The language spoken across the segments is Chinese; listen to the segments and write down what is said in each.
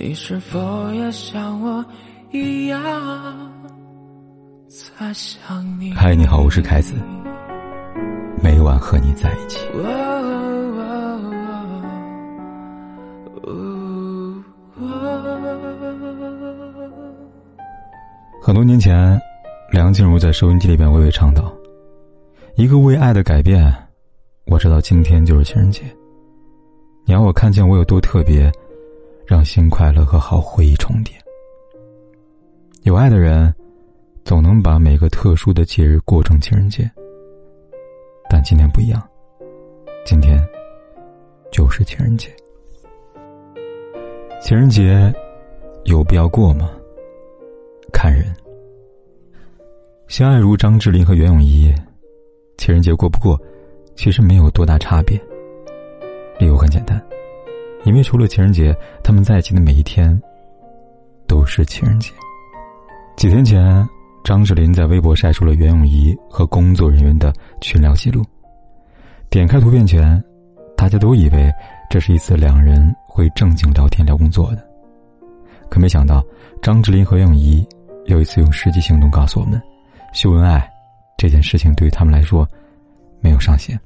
你是否也像我一样在想你？嗨，你好，我是凯子，每晚和你在一起。很多年前，梁静茹在收音机里边娓娓唱道：“一个为爱的改变，我知道今天就是情人节。你要我看见我有多特别，让新快乐和好回忆重叠。有爱的人，总能把每个特殊的节日过成情人节。但今天不一样，今天就是情人节。情人节有必要过吗？”看人，相爱如张智霖和袁咏仪，情人节过不过，其实没有多大差别。理由很简单，因为除了情人节，他们在一起的每一天都是情人节。几天前，张智霖在微博晒出了袁咏仪和工作人员的群聊记录。点开图片前，大家都以为这是一次两人会正经聊天聊工作的，可没想到张智霖和袁咏仪。有一次用实际行动告诉我们，秀恩爱这件事情对于他们来说没有上限。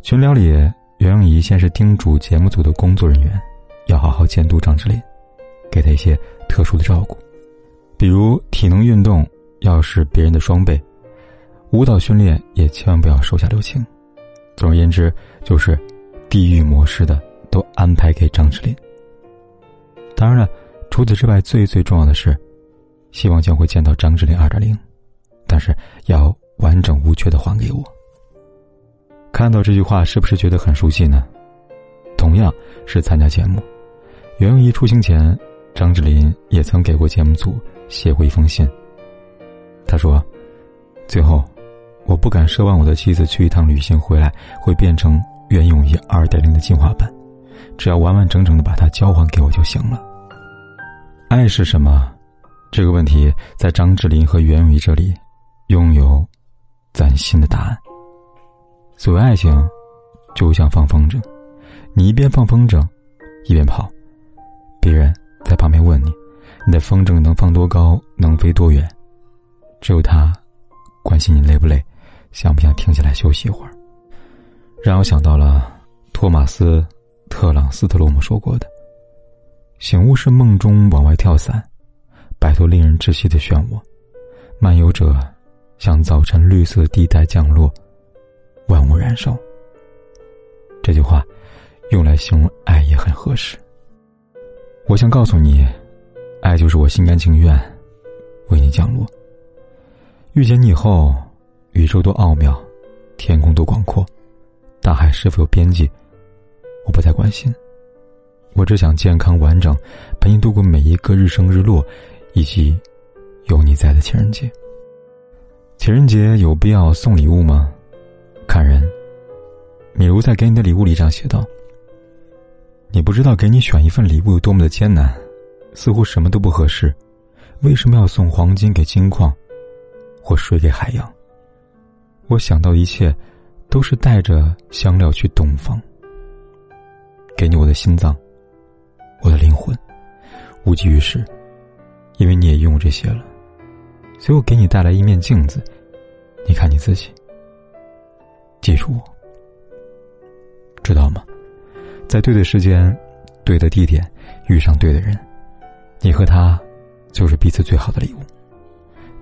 群聊里，袁咏仪先是叮嘱节目组的工作人员要好好监督张智霖，给他一些特殊的照顾，比如体能运动要是别人的双倍，舞蹈训练也千万不要手下留情。总而言之，就是地狱模式的都安排给张智霖。当然了，除此之外，最最重要的是。希望将会见到张智霖二点零，但是要完整无缺的还给我。看到这句话，是不是觉得很熟悉呢？同样是参加节目，袁咏仪出行前，张智霖也曾给过节目组写过一封信。他说：“最后，我不敢奢望我的妻子去一趟旅行回来会变成袁咏仪二点零的进化版，只要完完整整的把她交还给我就行了。爱是什么？”这个问题在张智霖和袁咏仪这里，拥有崭新的答案。所谓爱情，就像放风筝，你一边放风筝，一边跑，别人在旁边问你，你的风筝能放多高，能飞多远？只有他关心你累不累，想不想停下来休息一会儿。让我想到了托马斯·特朗斯特罗姆说过的：“醒悟是梦中往外跳伞。”摆脱令人窒息的漩涡，漫游者像早晨绿色地带降落，万物燃烧。这句话用来形容爱也很合适。我想告诉你，爱就是我心甘情愿为你降落。遇见你以后，宇宙多奥妙，天空多广阔，大海是否有边际，我不再关心。我只想健康完整，陪你度过每一个日升日落。以及有你在的情人节。情人节有必要送礼物吗？看人。米如在给你的礼物里这样写道：“你不知道给你选一份礼物有多么的艰难，似乎什么都不合适。为什么要送黄金给金矿，或水给海洋？我想到一切，都是带着香料去东方。给你我的心脏，我的灵魂，无济于事。”因为你也用这些了，所以我给你带来一面镜子，你看你自己。记住我，知道吗？在对的时间、对的地点遇上对的人，你和他就是彼此最好的礼物。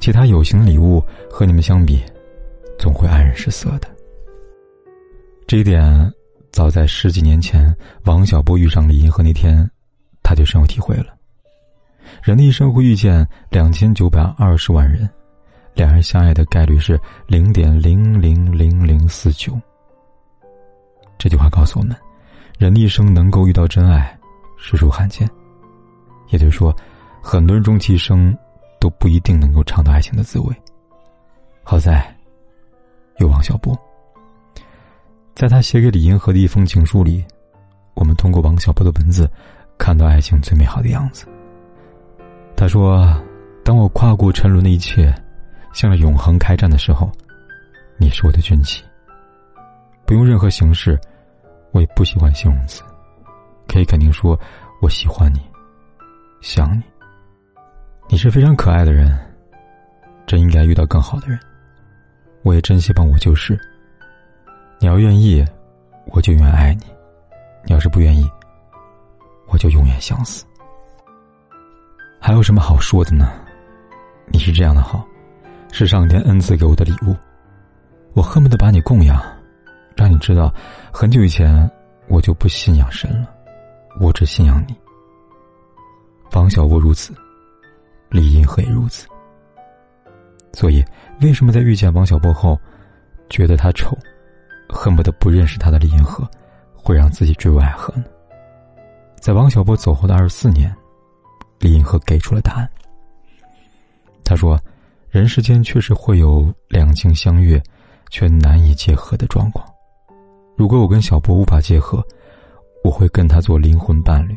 其他有形的礼物和你们相比，总会黯然失色的。这一点，早在十几年前，王小波遇上李银河那天，他就深有体会了。人的一生会遇见两千九百二十万人，两人相爱的概率是零点零零零零四九。这句话告诉我们，人的一生能够遇到真爱，实属罕见。也就是说，很多人终其一生都不一定能够尝到爱情的滋味。好在，有王小波，在他写给李银河的一封情书里，我们通过王小波的文字，看到爱情最美好的样子。他说：“当我跨过沉沦的一切，向着永恒开战的时候，你是我的军旗。不用任何形式，我也不喜欢形容词，可以肯定说，我喜欢你，想你。你是非常可爱的人，真应该遇到更好的人。我也真希望我就是。你要愿意，我就永远爱你；你要是不愿意，我就永远相思。还有什么好说的呢？你是这样的好，是上天恩赐给我的礼物，我恨不得把你供养，让你知道，很久以前我就不信仰神了，我只信仰你。王小波如此。李银河也如此，所以为什么在遇见王小波后，觉得他丑，恨不得不认识他的李银河，会让自己坠入爱河呢？在王小波走后的二十四年，李银河给出了答案。他说：“人世间确实会有两情相悦，却难以结合的状况。如果我跟小波无法结合，我会跟他做灵魂伴侣。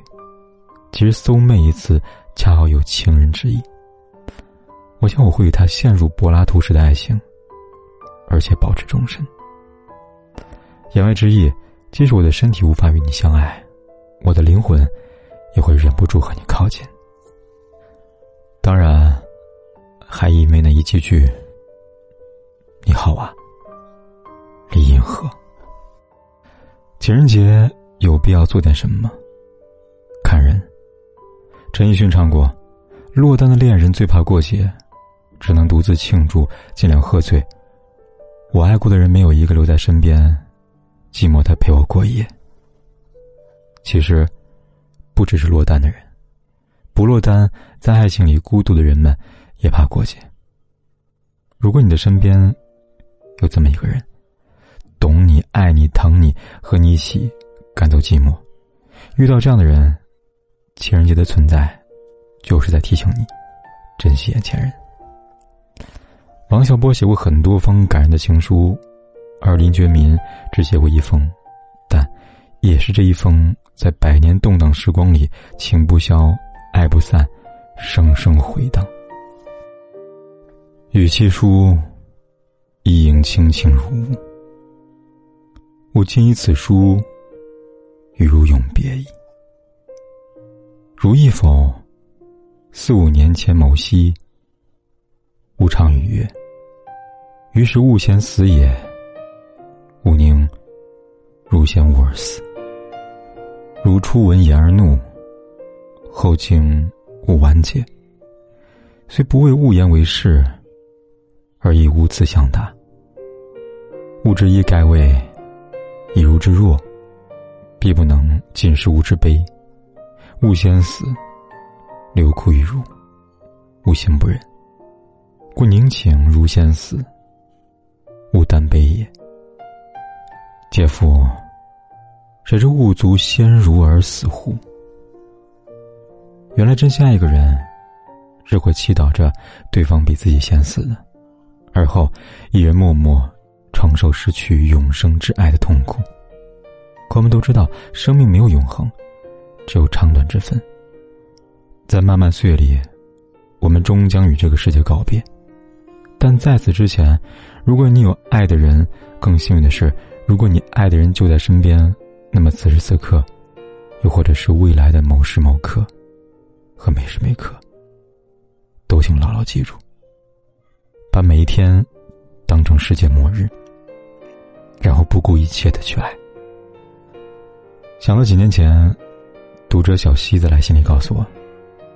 其实搜妹一次。”恰好有情人之意，我想我会与他陷入柏拉图式的爱情，而且保持终身。言外之意，即使我的身体无法与你相爱，我的灵魂也会忍不住和你靠近。还因为那一句句“你好啊，李银河”。情人节有必要做点什么吗？看人。陈奕迅唱过：“落单的恋人最怕过节，只能独自庆祝，尽量喝醉。我爱过的人没有一个留在身边，寂寞他陪我过夜。”其实，不只是落单的人，不落单，在爱情里孤独的人们也怕过节。如果你的身边有这么一个人，懂你、爱你、疼你，和你一起赶走寂寞，遇到这样的人。情人节的存在，就是在提醒你珍惜眼前人。王小波写过很多封感人的情书，而林觉民只写过一封，但也是这一封，在百年动荡时光里，情不消，爱不散，声声回荡。语其书，一影轻轻如雾。我今以此书，与汝永别矣。如意否？四五年前某夕，吾常与曰：“于是勿嫌死也。”吾宁如嫌吾而死。如初闻言而怒，后经勿完结。虽不为物言为是，而亦无此相答。物之一盖位，以如之弱，必不能尽是吾之悲。勿先死，留哭于汝，吾心不忍。故宁请如先死，吾担悲也。嗟夫！谁知物足先如而死乎？原来真心爱一个人，是会祈祷着对方比自己先死的，而后一人默默承受失去永生之爱的痛苦。我们都知道，生命没有永恒。只有长短之分。在漫漫岁月里，我们终将与这个世界告别。但在此之前，如果你有爱的人，更幸运的是，如果你爱的人就在身边，那么此时此刻，又或者是未来的某时某刻，和每时每刻，都请牢牢记住，把每一天当成世界末日，然后不顾一切的去爱。想到几年前。读者小西子来信里告诉我，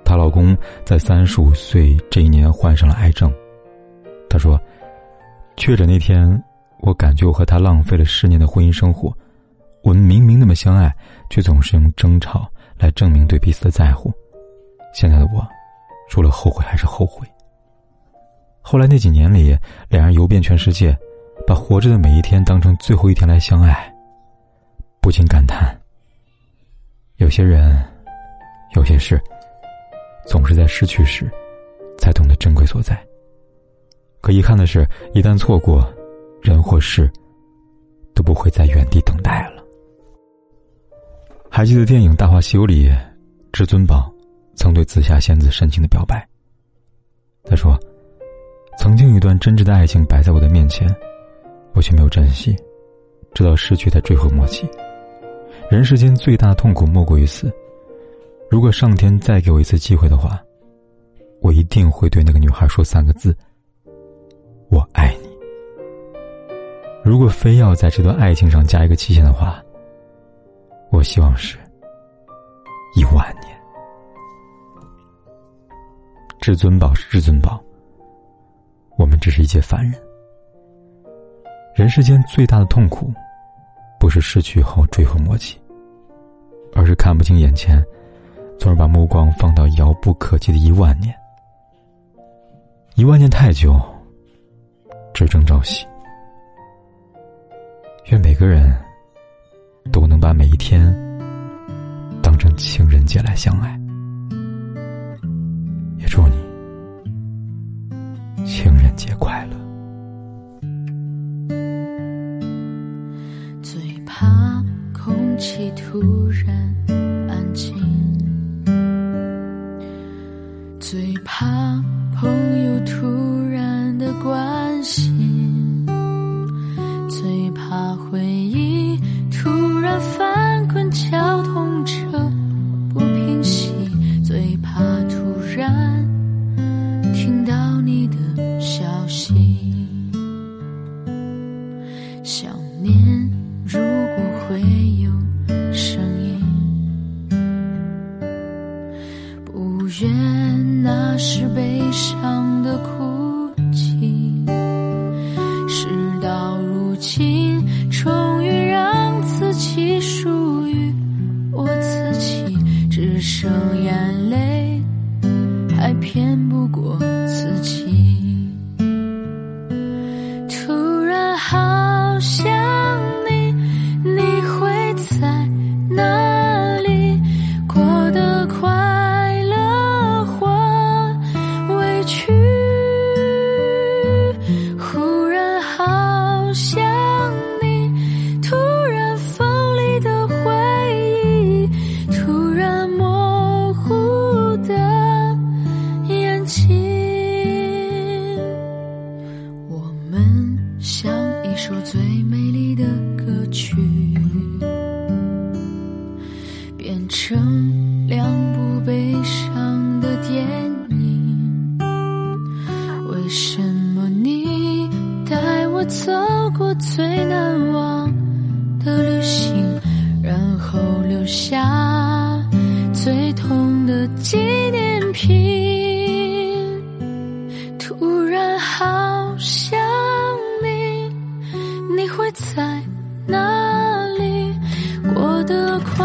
她老公在三十五岁这一年患上了癌症。她说，确诊那天，我感觉我和他浪费了十年的婚姻生活。我们明明那么相爱，却总是用争吵来证明对彼此的在乎。现在的我，除了后悔还是后悔。后来那几年里，两人游遍全世界，把活着的每一天当成最后一天来相爱，不禁感叹。有些人，有些事，总是在失去时，才懂得珍贵所在。可遗憾的是，一旦错过，人或事，都不会在原地等待了。还记得电影《大话西游》里，至尊宝曾对紫霞仙子深情的表白。他说：“曾经有一段真挚的爱情摆在我的面前，我却没有珍惜，直到失去才追悔莫及。”人世间最大的痛苦莫过于此。如果上天再给我一次机会的话，我一定会对那个女孩说三个字：“我爱你。”如果非要在这段爱情上加一个期限的话，我希望是一万年。至尊宝是至尊宝，我们只是一介凡人。人世间最大的痛苦，不是失去后追悔莫及，而是看不清眼前，从而把目光放到遥不可及的一万年。一万年太久，只争朝夕。愿每个人都能把每一天当成情人节来相爱。也祝你情人节快乐。最怕空气突然终于让自己属于我自己，只剩眼两部悲伤的电影。为什么你带我走过最难忘的旅行，然后留下最痛的纪念品？突然好想你，你会在哪里？过得快